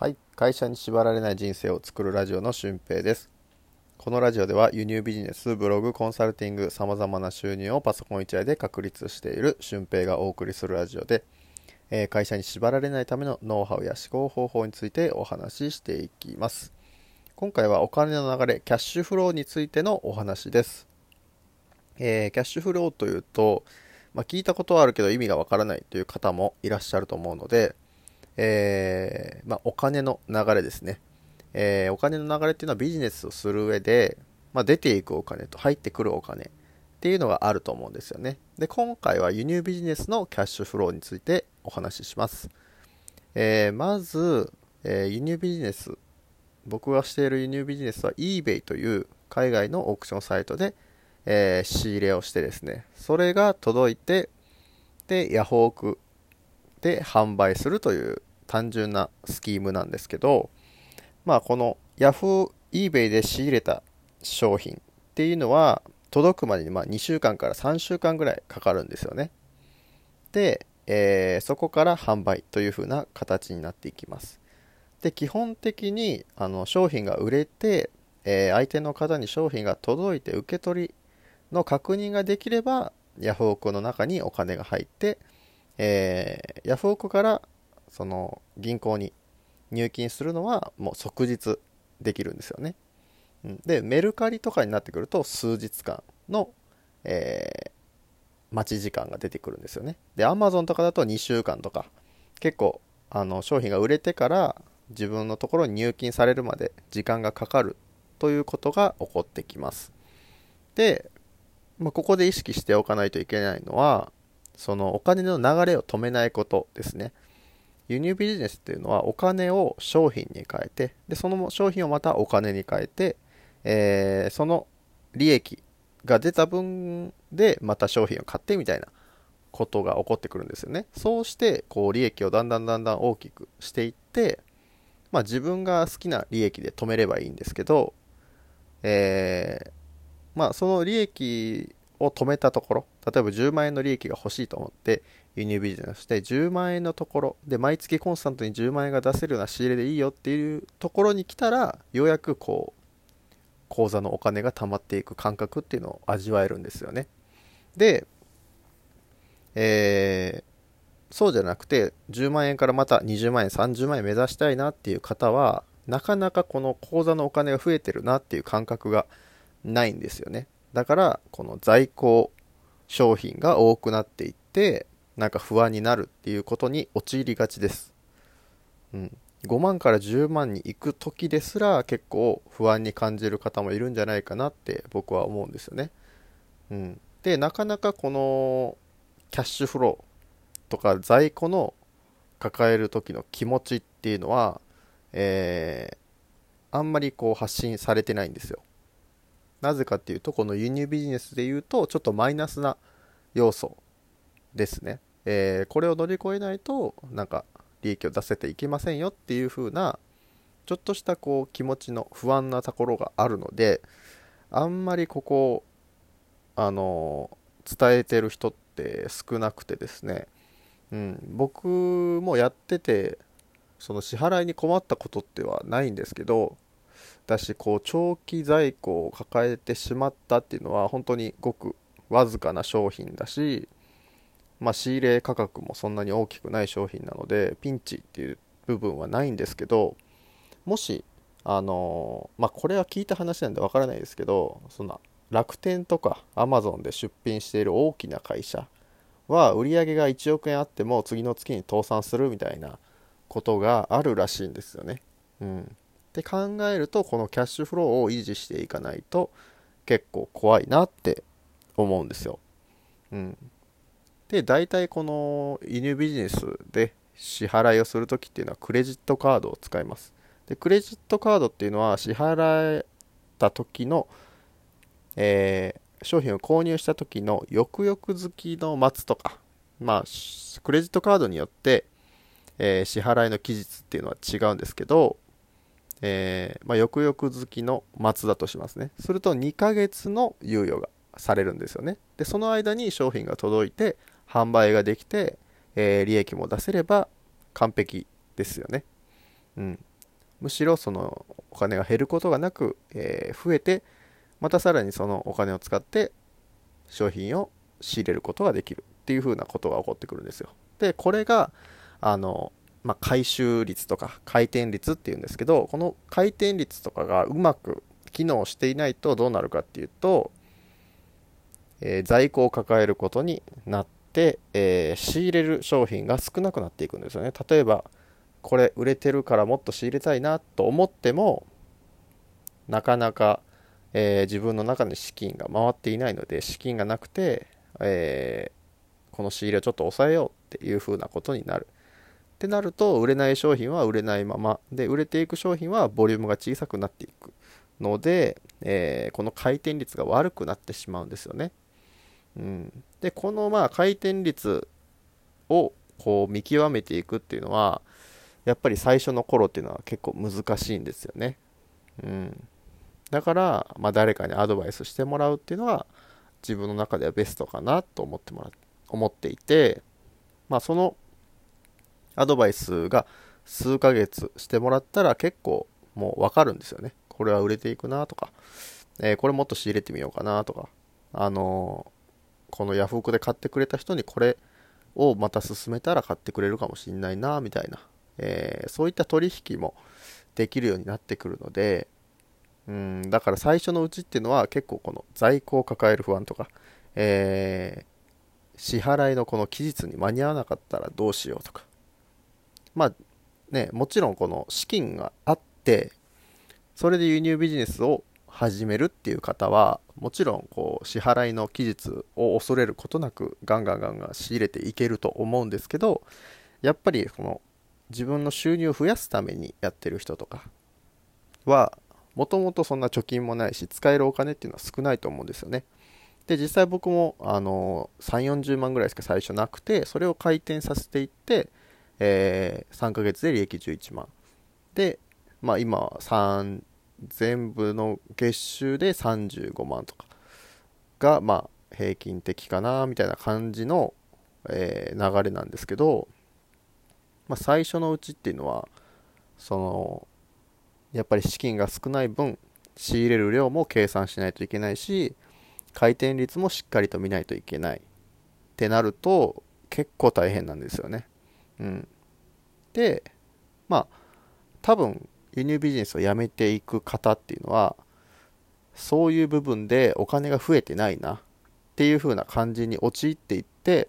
はい。会社に縛られない人生を作るラジオの俊平です。このラジオでは輸入ビジネスブログコンサルティングさまざまな収入をパソコン1台で確立している俊平がお送りするラジオで、えー会社に縛られないためのノウハウや思考方法についてお話ししていきます。今回はお金の流れキャッシュフローについてのお話です、えーキャッシュフローというと、まあ、聞いたことはあるけど意味がわからないという方もいらっしゃると思うので、えーまあ、お金の流れですね、えーお金の流れっていうのはビジネスをする上で、まあ、出ていくお金と入ってくるお金っていうのがあると思うんですよね。で今回は輸入ビジネスのキャッシュフローについてお話しします、えーまず、え輸入ビジネス僕がしている輸入ビジネスは eBay という海外のオークションサイトで、え仕入れをしてですね。それが届いてでヤフオクで販売するという単純なスキームなんですけどまあこのヤフー eBay で仕入れた商品っていうのは届くまでにまあ2週間から3週間ぐらいかかるんですよね。で、えーそこから販売という風な形になっていきます。で基本的にあの商品が売れて、えー相手の方に商品が届いて受け取りの確認ができればヤフオクの中にお金が入って、えーヤフオクからその銀行に入金するのはもう即日できるんですよね。でメルカリとかになってくると数日間の、えー待ち時間が出てくるんですよね。で Amazon とかだと2週間とか結構あの商品が売れてから自分のところに入金されるまで時間がかかるということが起こってきます。で、まあ、ここで意識しておかないといけないのはそのお金の流れを止めないことですね。輸入ビジネスっていうのはお金を商品に変えてでその商品をまたお金に変えて、えーその利益が出た分でまた商品を買ってみたいなことが起こってくるんですよね。そうしてこう利益をだんだんだんだん大きくしていってまあ自分が好きな利益で止めればいいんですけどえーまあその利益を止めたところ例えば10万円の利益が欲しいと思って輸入ビジネスして10万円のところで毎月コンスタントに10万円が出せるような仕入れでいいよっていうところに来たらようやくこう口座のお金が貯まっていく感覚っていうのを味わえるんですよね。で、えーそうじゃなくて10万円からまた20万円30万円目指したいなっていう方はなかなかこの口座のお金が増えてるなっていう感覚がないんですよね。だからこの在庫商品が多くなっていってなんか不安になるっていうことに陥りがちです、うん、5万から10万に行く時ですら結構不安に感じる方もいるんじゃないかなって僕は思うんですよね、うん、でなかなかこのキャッシュフローとか在庫の抱える時の気持ちっていうのは、えーあんまりこう発信されてないんですよ。なぜかっていうとこの輸入ビジネスでいうとちょっとマイナスな要素ですね、えーこれを乗り越えないとなんか利益を出せていけませんよっていう風なちょっとしたこう気持ちの不安なところがあるのであんまりここあの伝えてる人って少なくてですね、うん、僕もやっててその支払いに困ったことってはないんですけどだしこう長期在庫を抱えてしまったっていうのは本当にごくわずかな商品だし、まあ、仕入れ価格もそんなに大きくない商品なのでピンチっていう部分はないんですけどもしあのまあこれは聞いた話なんでわからないですけどその楽天とかアマゾンで出品している大きな会社は売り上げが1億円あっても次の月に倒産するみたいなことがあるらしいんですよね。うん、って考えるとこのキャッシュフローを維持していかないと結構怖いなって思うんですよ。うん、で大体この輸入ビジネスで支払いをする時っていうのはクレジットカードを使います。でクレジットカードっていうのは支払った時の、えー商品を購入した時の翌々月の末とかまあクレジットカードによって、えー支払いの期日っていうのは違うんですけど、えーまあ、翌々月の末だとしますねすると2ヶ月の猶予がされるんですよねでその間に商品が届いて販売ができて、えー利益も出せれば完璧ですよね。うん。むしろそのお金が減ることがなく、えー、増えてまたさらにそのお金を使って商品を仕入れることができるっていうふうなことが起こってくるんですよ。でこれがあの、まあ、回収率とか回転率っていうんですけどこの回転率とかがうまく機能していないとどうなるかっていうと、えー、在庫を抱えることになって、えー、仕入れる商品が少なくなっていくんですよね。例えばこれ売れてるからもっと仕入れたいなと思ってもなかなか、えー、自分の中に資金が回っていないので資金がなくて、えー、この仕入れをちょっと抑えようっていう風なことになる。ってなると売れない商品は売れないまま。で売れていく商品はボリュームが小さくなっていくので、えー、この回転率が悪くなってしまうんですよね、うん、でこのまあ回転率をこう見極めていくっていうのはやっぱり最初の頃っていうのは結構難しいんですよね。うん。だから、まあ、誰かにアドバイスしてもらうっていうのは自分の中ではベストかなと思ってもらっ思っていて、まあ、そのアドバイスが数ヶ月してもらったら結構もうわかるんですよね。これは売れていくなとか、えー、これもっと仕入れてみようかなとか、あのー、このヤフオクで買ってくれた人にこれをまた進めたら買ってくれるかもしんないなみたいな。えー、そういった取引もできるようになってくるので、うん、だから最初のうちっていうのは結構この在庫を抱える不安とか、えー、支払いのこの期日に間に合わなかったらどうしようとか、まあね、もちろんこの資金があって、それで輸入ビジネスを始めるっていう方は、もちろんこう支払いの期日を恐れることなくガンガンガンガン仕入れていけると思うんですけど、やっぱりこの自分の収入を増やすためにやってる人とかはもともとそんな貯金もないし使えるお金っていうのは少ないと思うんですよね。で実際僕もあの3 4 0万ぐらいしか最初なくてそれを回転させていって、えー、3ヶ月で利益11万。で、まあ、今は3全部の月収で35万とかがまあ平均的かなみたいな感じの、えー、流れなんですけどまあ、最初のうちっていうのはそのやっぱり資金が少ない分仕入れる量も計算しないといけないし回転率もしっかりと見ないといけないってなると結構大変なんですよね。うん、でまあ多分輸入ビジネスをやめていく方っていうのはそういう部分でお金が増えてないなっていう風な感じに陥っていって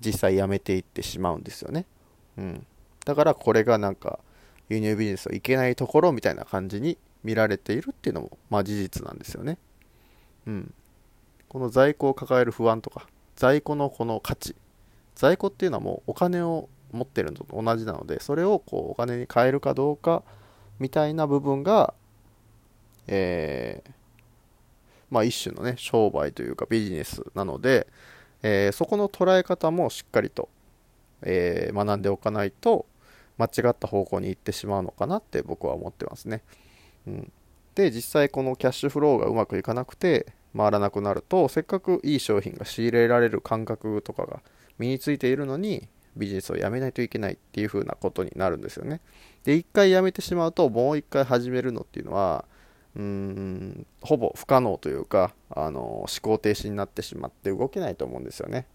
実際やめていってしまうんですよね。うん。だからこれがなんか輸入ビジネスをいけないところみたいな感じに見られているっていうのもまあ事実なんですよね。うん。この在庫を抱える不安とか、在庫のこの価値。在庫っていうのはもうお金を持ってるのと同じなので、それをこうお金に変えるかどうかみたいな部分が、えー、まあ一種のね、商売というかビジネスなので、えー、そこの捉え方もしっかりとえー、学んでおかないと間違った方向に行ってしまうのかなって僕は思ってますね。うん、で実際このキャッシュフローがうまくいかなくて回らなくなるとせっかくいい商品が仕入れられる感覚とかが身についているのにビジネスをやめないといけないっていう風なことになるんですよね。で一回やめてしまうともう一回始めるのっていうのはうーんほぼ不可能というかあの思考停止になってしまって動けないと思うんですよね。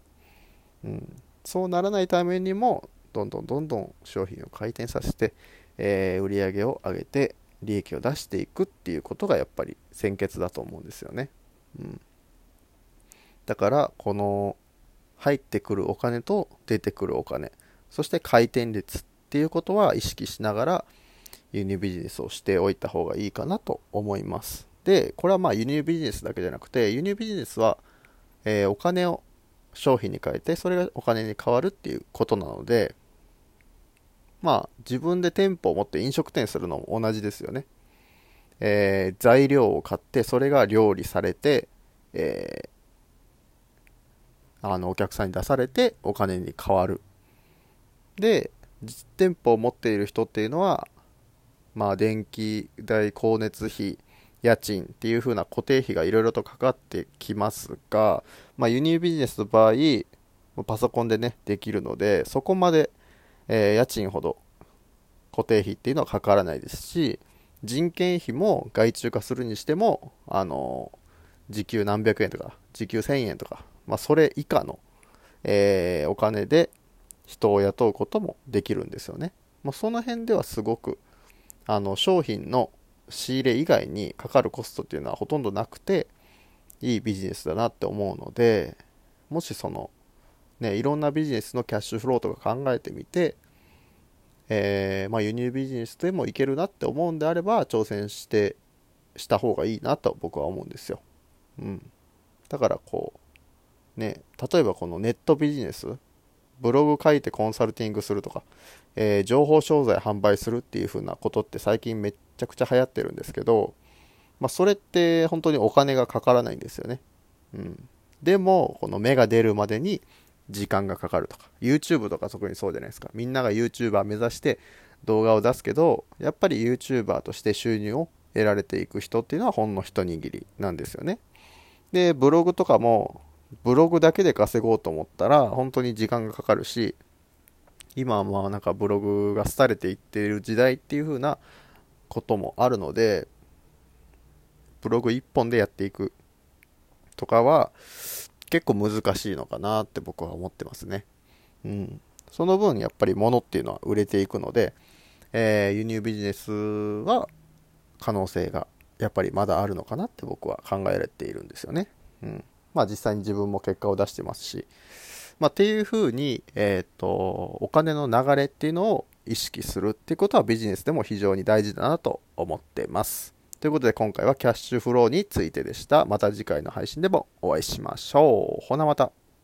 うん、そうならないためにもどんどんどんどん商品を回転させて、えー、売り上げを上げて利益を出していくっていうことがやっぱり先決だと思うんですよね。うん、だからこの入ってくるお金と出てくるお金そして回転率っていうことは意識しながら輸入ビジネスをしておいた方がいいかなと思います。で、これはまあ輸入ビジネスだけじゃなくて輸入ビジネスは、えー、お金を商品に変えてそれがお金に変わるっていうことなのでまあ自分で店舗を持って飲食店するのも同じですよね、えー、材料を買ってそれが料理されて、えー、あのお客さんに出されてお金に変わる。で実店舗を持っている人っていうのはまあ電気代光熱費家賃っていう風な固定費がいろいろとかかってきますが、まあ、輸入ビジネスの場合、パソコンでね、できるので、そこまで、えー、家賃ほど固定費っていうのはかからないですし人件費も外注化するにしてもあの時給何百円とか時給1000円とか、まあ、それ以下の、えー、お金で人を雇うこともできるんですよね。まあ、その辺ではすごくあの商品の仕入れ以外にかかるコストっていうのはほとんどなくていいビジネスだなって思うのでもしそのねいろんなビジネスのキャッシュフローとか考えてみてえー、まあ、輸入ビジネスでもいけるなって思うんであれば挑戦してした方がいいなと僕は思うんですよ。うん。だからこうね例えばこのネットビジネスブログ書いてコンサルティングするとか、えー、情報商材販売するっていう風なことって最近めっちゃくちゃ流行ってるんですけど、まあ、それって本当にお金がかからないんですよね。うん。でも、この芽が出るまでに時間がかかるとか YouTube とか特にそうじゃないですかみんなが YouTuber 目指して動画を出すけどやっぱり YouTuber として収入を得られていく人っていうのはほんの一握りなんですよねでブログとかもブログだけで稼ごうと思ったら本当に時間がかかるし今はまあなんかブログが廃れていっている時代っていう風なこともあるのでブログ1本でやっていくとかは結構難しいのかなって僕は思ってますね。うん。その分やっぱり物っていうのは売れていくので、えー、輸入ビジネスは可能性がやっぱりまだあるのかなって僕は考えられているんですよね。うん。まあ実際に自分も結果を出してますし、まあっていうふうに、えっ、ー、と、お金の流れっていうのを意識するっていうことはビジネスでも非常に大事だなと思ってます。ということで今回はキャッシュフローについてでした。また次回の配信でもお会いしましょう。ほなまた。